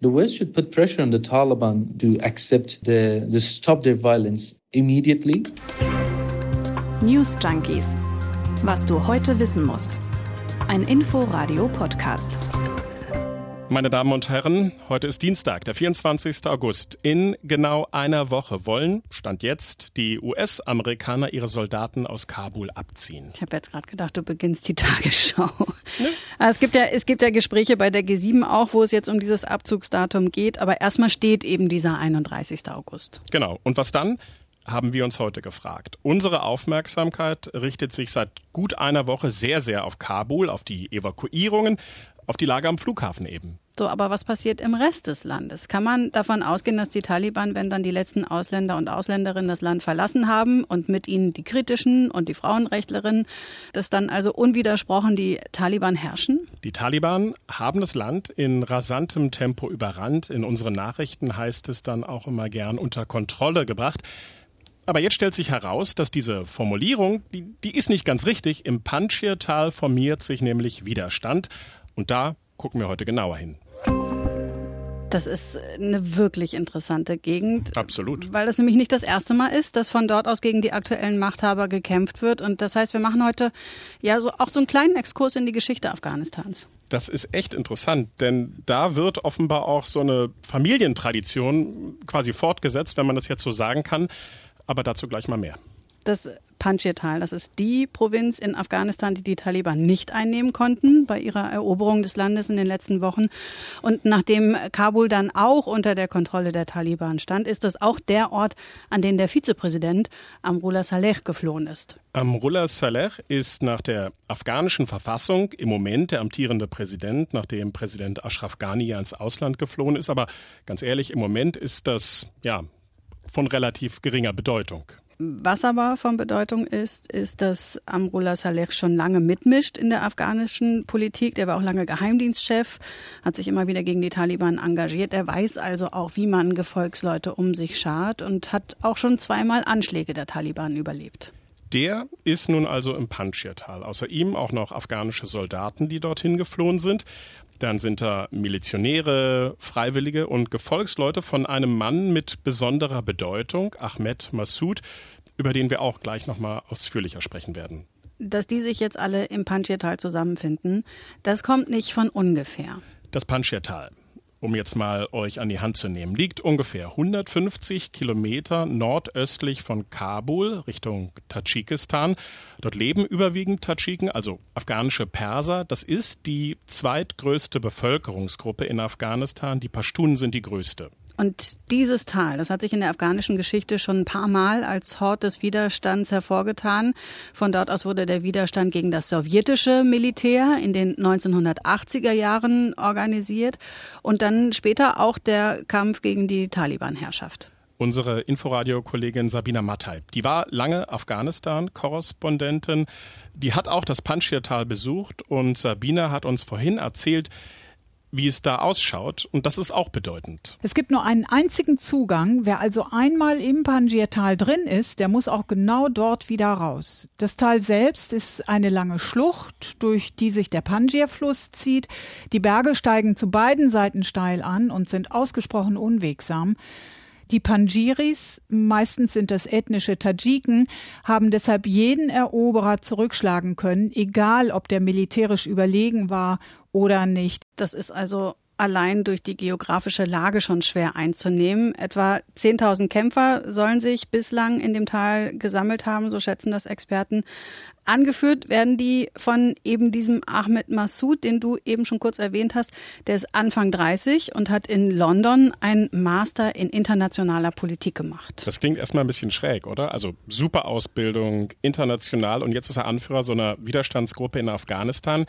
The West should put pressure on the Taliban to accept the, the stop their violence immediately. News Junkies. Was du heute wissen musst. Ein Info-Radio-Podcast. Meine Damen und Herren, heute ist Dienstag, der 24. August. In genau einer Woche wollen, Stand jetzt, die US-Amerikaner ihre Soldaten aus Kabul abziehen. Ich habe jetzt gerade gedacht, du beginnst die Tagesschau. Ne? Es, gibt ja, es gibt ja Gespräche bei der G7 auch, wo es jetzt um dieses Abzugsdatum geht, aber erstmal steht eben dieser 31. August. Genau. Und was dann? haben wir uns heute gefragt. Unsere Aufmerksamkeit richtet sich seit gut einer Woche sehr, sehr auf Kabul, auf die Evakuierungen, auf die Lage am Flughafen eben. So, aber was passiert im Rest des Landes? Kann man davon ausgehen, dass die Taliban, wenn dann die letzten Ausländer und Ausländerinnen das Land verlassen haben und mit ihnen die kritischen und die Frauenrechtlerinnen, dass dann also unwidersprochen die Taliban herrschen? Die Taliban haben das Land in rasantem Tempo überrannt. In unseren Nachrichten heißt es dann auch immer gern unter Kontrolle gebracht. Aber jetzt stellt sich heraus, dass diese Formulierung, die, die ist nicht ganz richtig. Im Panjshir-Tal formiert sich nämlich Widerstand. Und da gucken wir heute genauer hin. Das ist eine wirklich interessante Gegend. Absolut. Weil das nämlich nicht das erste Mal ist, dass von dort aus gegen die aktuellen Machthaber gekämpft wird. Und das heißt, wir machen heute ja so, auch so einen kleinen Exkurs in die Geschichte Afghanistans. Das ist echt interessant, denn da wird offenbar auch so eine Familientradition quasi fortgesetzt, wenn man das jetzt so sagen kann. Aber dazu gleich mal mehr. Das Panjshir-Tal. Das ist die Provinz in Afghanistan, die die Taliban nicht einnehmen konnten bei ihrer Eroberung des Landes in den letzten Wochen. Und nachdem Kabul dann auch unter der Kontrolle der Taliban stand, ist das auch der Ort, an den der Vizepräsident Amrullah Saleh geflohen ist. Amrullah Saleh ist nach der afghanischen Verfassung im Moment der amtierende Präsident, nachdem Präsident Ashraf Ghani ins Ausland geflohen ist. Aber ganz ehrlich, im Moment ist das ja von relativ geringer Bedeutung. Was aber von Bedeutung ist, ist, dass Amrullah Saleh schon lange mitmischt in der afghanischen Politik. Der war auch lange Geheimdienstchef, hat sich immer wieder gegen die Taliban engagiert. Er weiß also auch, wie man Gefolgsleute um sich schart und hat auch schon zweimal Anschläge der Taliban überlebt. Der ist nun also im Panjshir-Tal. Außer ihm auch noch afghanische Soldaten, die dorthin geflohen sind. Dann sind da Milizionäre, Freiwillige und Gefolgsleute von einem Mann mit besonderer Bedeutung, Ahmed Massoud, über den wir auch gleich nochmal ausführlicher sprechen werden. Dass die sich jetzt alle im Panjshir-Tal zusammenfinden, das kommt nicht von ungefähr. Das Panjshir-Tal um jetzt mal euch an die Hand zu nehmen, liegt ungefähr 150 Kilometer nordöstlich von Kabul Richtung Tadschikistan. Dort leben überwiegend Tadschiken, also afghanische Perser. Das ist die zweitgrößte Bevölkerungsgruppe in Afghanistan. Die Pashtunen sind die größte. Und dieses Tal, das hat sich in der afghanischen Geschichte schon ein paar Mal als Hort des Widerstands hervorgetan. Von dort aus wurde der Widerstand gegen das sowjetische Militär in den 1980er Jahren organisiert und dann später auch der Kampf gegen die Taliban-Herrschaft unsere Inforadio-Kollegin Sabina Mattei. Die war lange Afghanistan-Korrespondentin. Die hat auch das Panjshir-Tal besucht und Sabina hat uns vorhin erzählt, wie es da ausschaut. Und das ist auch bedeutend. Es gibt nur einen einzigen Zugang. Wer also einmal im Panjir-Tal drin ist, der muss auch genau dort wieder raus. Das Tal selbst ist eine lange Schlucht, durch die sich der Panjir-Fluss zieht. Die Berge steigen zu beiden Seiten steil an und sind ausgesprochen unwegsam. Die Panjiris, meistens sind das ethnische Tadschiken, haben deshalb jeden Eroberer zurückschlagen können, egal ob der militärisch überlegen war oder nicht. Das ist also allein durch die geografische Lage schon schwer einzunehmen. Etwa 10.000 Kämpfer sollen sich bislang in dem Tal gesammelt haben, so schätzen das Experten. Angeführt werden die von eben diesem Ahmed Massoud, den du eben schon kurz erwähnt hast. Der ist Anfang 30 und hat in London einen Master in internationaler Politik gemacht. Das klingt erstmal ein bisschen schräg, oder? Also super Ausbildung, international und jetzt ist er Anführer so einer Widerstandsgruppe in Afghanistan.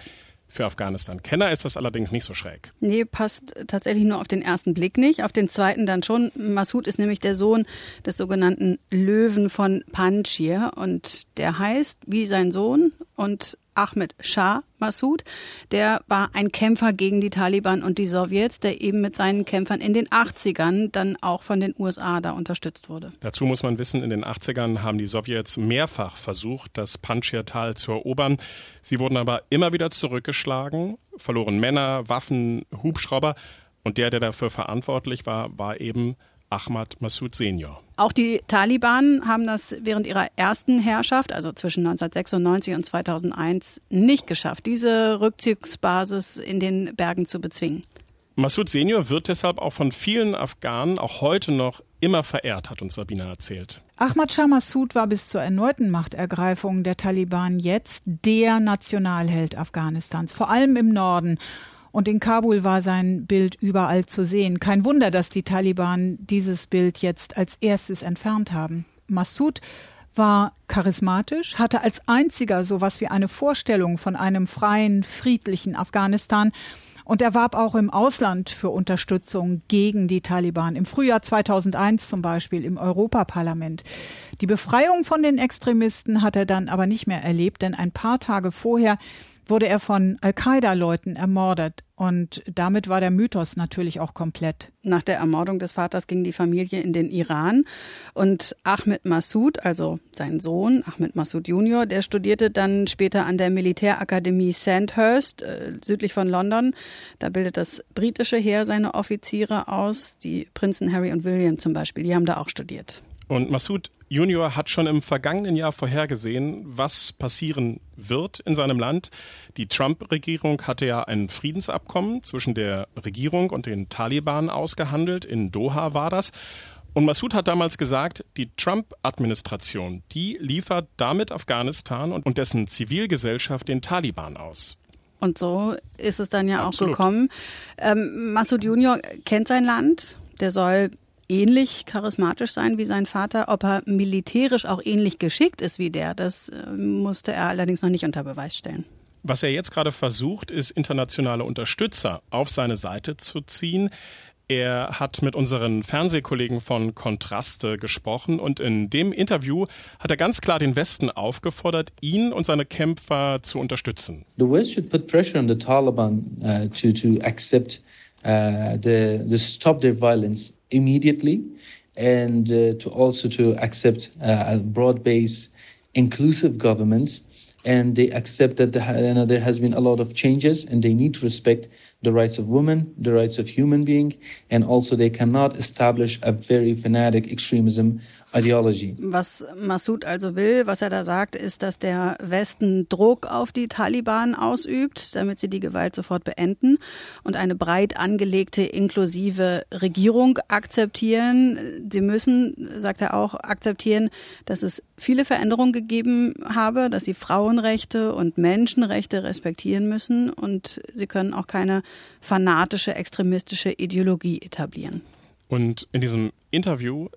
Für Afghanistan-Kenner ist das allerdings nicht so schräg. Nee, passt tatsächlich nur auf den ersten Blick nicht. Auf den zweiten dann schon. Massoud ist nämlich der Sohn des sogenannten Löwen von Panjshir und der heißt wie sein Sohn und Ahmed Shah Massoud. Der war ein Kämpfer gegen die Taliban und die Sowjets, der eben mit seinen Kämpfern in den 80ern dann auch von den USA da unterstützt wurde. Dazu muss man wissen, in den 80ern haben die Sowjets mehrfach versucht, das Panjshir-Tal zu erobern. Sie wurden aber immer wieder zurückgeschlagen, verloren Männer, Waffen, Hubschrauber Und der, der dafür verantwortlich war, war eben Ahmad Massoud Senior. Auch die Taliban haben das während ihrer ersten Herrschaft, also zwischen 1996 und 2001, nicht geschafft, diese Rückzugsbasis in den Bergen zu bezwingen. Massoud Senior wird deshalb auch von vielen Afghanen auch heute noch immer verehrt, hat uns Sabina erzählt. Ahmad Shah Massoud war bis zur erneuten Machtergreifung der Taliban jetzt der Nationalheld Afghanistans, vor allem im Norden. Und in Kabul war sein Bild überall zu sehen. Kein Wunder, dass die Taliban dieses Bild jetzt als erstes entfernt haben. Massoud war charismatisch, hatte als einziger sowas wie eine Vorstellung von einem freien, friedlichen Afghanistan und er warb auch im Ausland für Unterstützung gegen die Taliban. Im Frühjahr 2001 zum Beispiel im Europaparlament. Die Befreiung von den Extremisten hat er dann aber nicht mehr erlebt, denn ein paar Tage vorher wurde er von Al-Qaida-Leuten ermordet. Und damit war der Mythos natürlich auch komplett. Nach der Ermordung des Vaters ging die Familie in den Iran. Und Ahmed Massoud, also sein Sohn, Ahmed Massoud Junior, der studierte dann später an der Militärakademie Sandhurst, äh, südlich von London. Da bildet das britische Heer seine Offiziere aus. Die Prinzen Harry und William zum Beispiel, die haben da auch studiert. Und Massoud Junior hat schon im vergangenen Jahr vorhergesehen, was passieren wird in seinem Land. Die Trump-Regierung hatte ja ein Friedensabkommen zwischen der Regierung und den Taliban ausgehandelt. In Doha war das. Und Massoud hat damals gesagt, die Trump-Administration, die liefert damit Afghanistan und dessen Zivilgesellschaft den Taliban aus. Und so ist es dann ja Absolut. auch gekommen. Ähm, Massoud Junior kennt sein Land. Der soll ähnlich charismatisch sein wie sein Vater. Ob er militärisch auch ähnlich geschickt ist wie der, das äh, musste er allerdings noch nicht unter Beweis stellen. Was er jetzt gerade versucht, ist internationale Unterstützer auf seine Seite zu ziehen. Er hat mit unseren Fernsehkollegen von Kontraste gesprochen und in dem Interview hat er ganz klar den Westen aufgefordert, ihn und seine Kämpfer zu unterstützen. The West should put pressure on the Taliban uh, to to accept uh, the the stop their violence immediately and uh, to also to accept uh, a broad-based inclusive government and they accept that the, you know, there has been a lot of changes and they need to respect the rights of women, the rights of human being, and also they cannot establish a very fanatic extremism ideology. Was Massoud also will, was er da sagt, ist, dass der Westen Druck auf die Taliban ausübt, damit sie die Gewalt sofort beenden und eine breit angelegte inklusive Regierung akzeptieren. Sie müssen, sagt er auch, akzeptieren, dass es viele Veränderungen gegeben habe, dass sie Frauenrechte und Menschenrechte respektieren müssen und sie können auch keine fanatische, extremistische Ideologie etablieren. Und in diesem Interview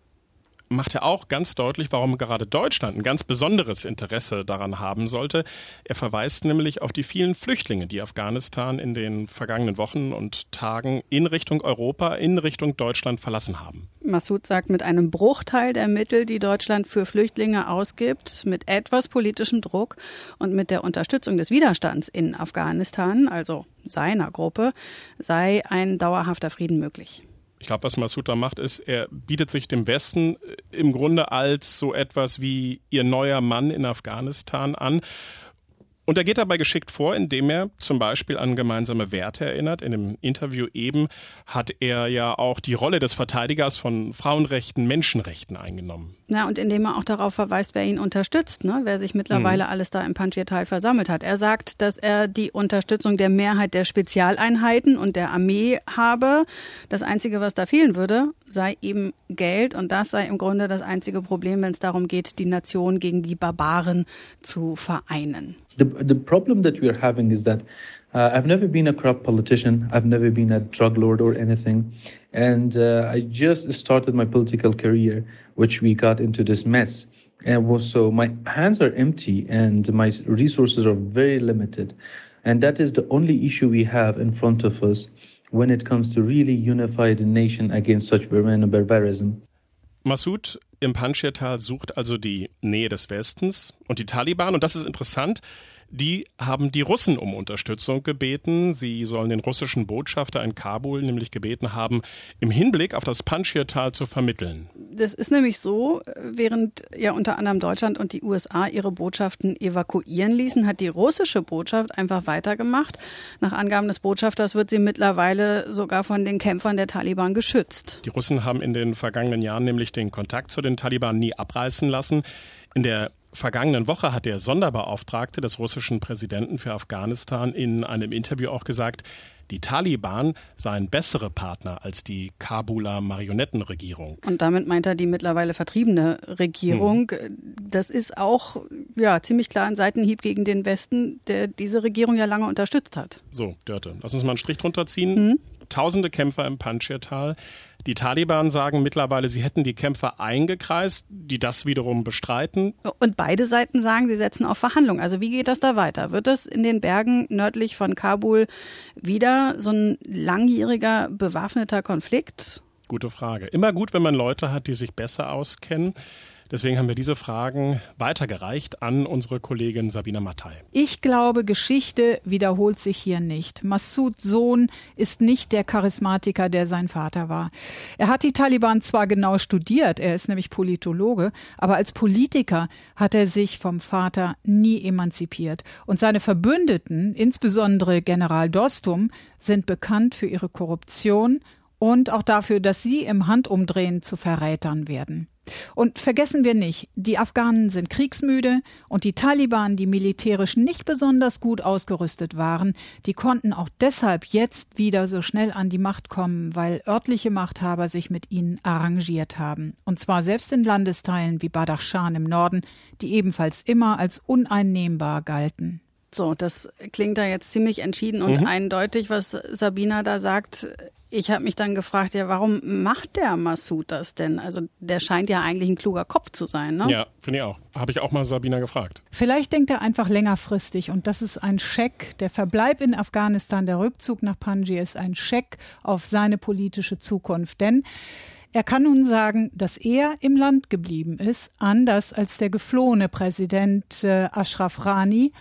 macht er auch ganz deutlich, warum gerade Deutschland ein ganz besonderes Interesse daran haben sollte. Er verweist nämlich auf die vielen Flüchtlinge, die Afghanistan in den vergangenen Wochen und Tagen in Richtung Europa, in Richtung Deutschland verlassen haben. Massoud sagt, mit einem Bruchteil der Mittel, die Deutschland für Flüchtlinge ausgibt, mit etwas politischem Druck und mit der Unterstützung des Widerstands in Afghanistan, also seiner Gruppe, sei ein dauerhafter Frieden möglich. Ich glaube, was Masuda macht, ist, er bietet sich dem Westen äh, im Grunde als so etwas wie ihr neuer Mann in Afghanistan an und er geht dabei geschickt vor, indem er zum Beispiel an gemeinsame Werte erinnert. In dem Interview eben hat er ja auch die Rolle des Verteidigers von Frauenrechten, Menschenrechten eingenommen. Ja, und indem er auch darauf verweist, wer ihn unterstützt, ne? wer sich mittlerweile mhm. alles da im Panjshir-Tal versammelt hat. Er sagt, dass er die Unterstützung der Mehrheit der Spezialeinheiten und der Armee habe. Das Einzige, was da fehlen würde, sei eben Geld. Und das sei im Grunde das einzige Problem, wenn es darum geht, die Nation gegen die Barbaren zu vereinen. The, the problem that we're having is that uh, I've never been a corrupt politician. I've never been a drug lord or anything. And uh, I just started my political career, which we got into this mess. And so my hands are empty and my resources are very limited. And that is the only issue we have in front of us when it comes to really unify the nation against such barbarism. Massoud im Panjshir-Tal sucht also die Nähe des Westens und die Taliban. Und das ist interessant, Die haben die Russen um Unterstützung gebeten. Sie sollen den russischen Botschafter in Kabul nämlich gebeten haben, im Hinblick auf das Panjshir-Tal zu vermitteln. Das ist nämlich so, während ja unter anderem Deutschland und die USA ihre Botschaften evakuieren ließen, hat die russische Botschaft einfach weitergemacht. Nach Angaben des Botschafters wird sie mittlerweile sogar von den Kämpfern der Taliban geschützt. Die Russen haben in den vergangenen Jahren nämlich den Kontakt zu den Taliban nie abreißen lassen. In der vergangenen Woche hat der Sonderbeauftragte des russischen Präsidenten für Afghanistan in einem Interview auch gesagt, die Taliban seien bessere Partner als die Kabuler Marionettenregierung. Und damit meint er die mittlerweile vertriebene Regierung. Hm. Das ist auch ja, ziemlich klar ein Seitenhieb gegen den Westen, der diese Regierung ja lange unterstützt hat. So, Dörte, lass uns mal einen Strich drunter ziehen. Hm. Tausende Kämpfer im Panjshir-Tal. Die Taliban sagen mittlerweile, sie hätten die Kämpfer eingekreist, die das wiederum bestreiten. Und beide Seiten sagen, sie setzen auf Verhandlungen. Also wie geht das da weiter? Wird das in den Bergen nördlich von Kabul wieder so ein langjähriger bewaffneter Konflikt? Gute Frage. Immer gut, wenn man Leute hat, die sich besser auskennen. Deswegen haben wir diese Fragen weitergereicht an unsere Kollegin Sabina Mattei. Ich glaube, Geschichte wiederholt sich hier nicht. Massoud Sohn ist nicht der Charismatiker, der sein Vater war. Er hat die Taliban zwar genau studiert, er ist nämlich Politologe, aber als Politiker hat er sich vom Vater nie emanzipiert. Und seine Verbündeten, insbesondere General Dostum, sind bekannt für ihre Korruption und auch dafür, dass sie im Handumdrehen zu Verrätern werden. Und vergessen wir nicht, die Afghanen sind kriegsmüde und die Taliban, die militärisch nicht besonders gut ausgerüstet waren, die konnten auch deshalb jetzt wieder so schnell an die Macht kommen, weil örtliche Machthaber sich mit ihnen arrangiert haben. Und zwar selbst in Landesteilen wie Badakhshan im Norden, die ebenfalls immer als uneinnehmbar galten. So, das klingt da jetzt ziemlich entschieden und mhm. eindeutig, was Sabina da sagt ich habe mich dann gefragt, ja, warum macht der Massoud das denn? Also der scheint ja eigentlich ein kluger Kopf zu sein, ne? Ja, finde ich auch. Habe ich auch mal Sabina gefragt. Vielleicht denkt er einfach längerfristig und das ist ein Scheck. Der Verbleib in Afghanistan, der Rückzug nach Panji ist ein Scheck auf seine politische Zukunft. Denn er kann nun sagen, dass er im Land geblieben ist, anders als der geflohene Präsident äh, Ashraf Rani,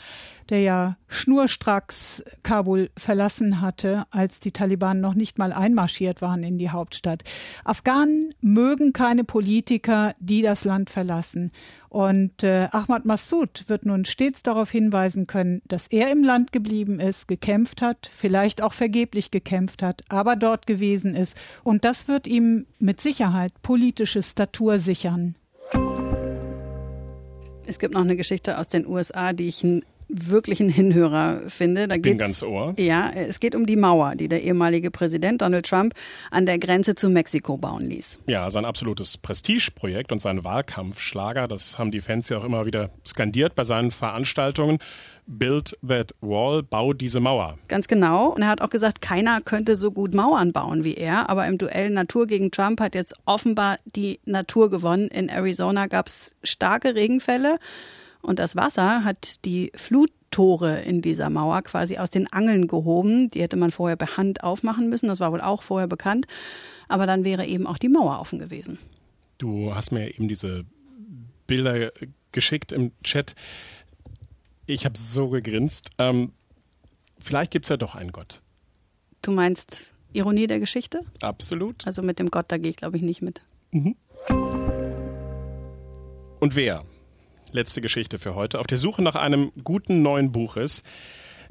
der ja schnurstracks Kabul verlassen hatte, als die Taliban noch nicht mal einmarschiert waren in die Hauptstadt. Afghanen mögen keine Politiker, die das Land verlassen. Und äh, Ahmad Massoud wird nun stets darauf hinweisen können, dass er im Land geblieben ist, gekämpft hat, vielleicht auch vergeblich gekämpft hat, aber dort gewesen ist. Und das wird ihm mit Sicherheit politische Statur sichern. Es gibt noch eine Geschichte aus den USA, die ich wirklichen Hinhörer finde. Da Bin ganz Ohr. Ja, es geht um die Mauer, die der ehemalige Präsident Donald Trump an der Grenze zu Mexiko bauen ließ. Ja, sein absolutes Prestigeprojekt und sein Wahlkampfschlager, das haben die Fans ja auch immer wieder skandiert bei seinen Veranstaltungen. Build that wall, bau diese Mauer. Ganz genau. Und er hat auch gesagt, keiner könnte so gut Mauern bauen wie er. Aber im Duell Natur gegen Trump hat jetzt offenbar die Natur gewonnen. In Arizona gab es starke Regenfälle. Und das Wasser hat die Fluttore in dieser Mauer quasi aus den Angeln gehoben. Die hätte man vorher per Hand aufmachen müssen. Das war wohl auch vorher bekannt. Aber dann wäre eben auch die Mauer offen gewesen. Du hast mir eben diese Bilder geschickt im Chat. Ich habe so gegrinst. Ähm, vielleicht gibt es ja doch einen Gott. Du meinst Ironie der Geschichte? Absolut. Also mit dem Gott, da gehe ich, glaube ich, nicht mit. Mhm. Und wer letzte Geschichte für heute, auf der Suche nach einem guten neuen Buch ist,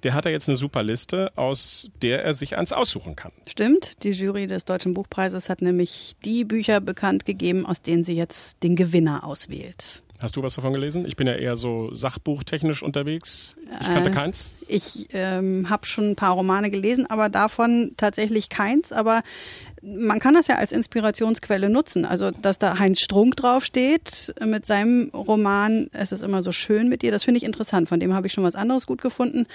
der hat er jetzt eine super Liste, aus der er sich eins aussuchen kann. Stimmt, die Jury des Deutschen Buchpreises hat nämlich die Bücher bekannt gegeben, aus denen sie jetzt den Gewinner auswählt. Hast du was davon gelesen? Ich bin ja eher so sachbuchtechnisch unterwegs. Ich kannte äh, keins. Ich ähm, habe schon ein paar Romane gelesen, aber davon tatsächlich keins. Aber man kann das ja als Inspirationsquelle nutzen. Also, dass da Heinz Strunk draufsteht mit seinem Roman Es ist immer so schön mit dir, das finde ich interessant. Von dem habe ich schon was anderes gut gefunden.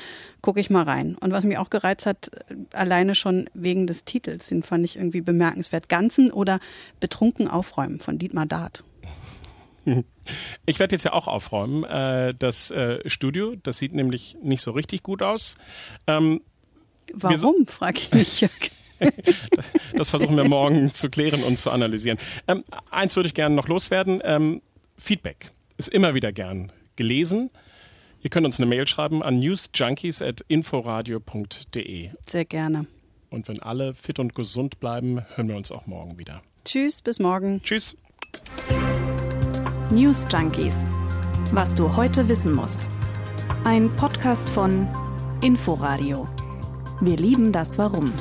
Gucke ich mal rein. Und was mich auch gereizt hat, alleine schon wegen des Titels, den fand ich irgendwie bemerkenswert. Ganzen oder Betrunken aufräumen von Dietmar Dart. Ich werde jetzt ja auch aufräumen. Äh, das äh, Studio, das sieht nämlich nicht so richtig gut aus. Ähm, Warum, frage ich mich. Das versuchen wir morgen zu klären und zu analysieren. Ähm, eins würde ich gerne noch loswerden. Ähm, Feedback ist immer wieder gern gelesen. Ihr könnt uns eine Mail schreiben an newsjunkies.inforadio.de. Sehr gerne. Und wenn alle fit und gesund bleiben, hören wir uns auch morgen wieder. Tschüss, bis morgen. Tschüss. News Junkies. Was du heute wissen musst. Ein Podcast von Inforadio. Wir lieben das Warum.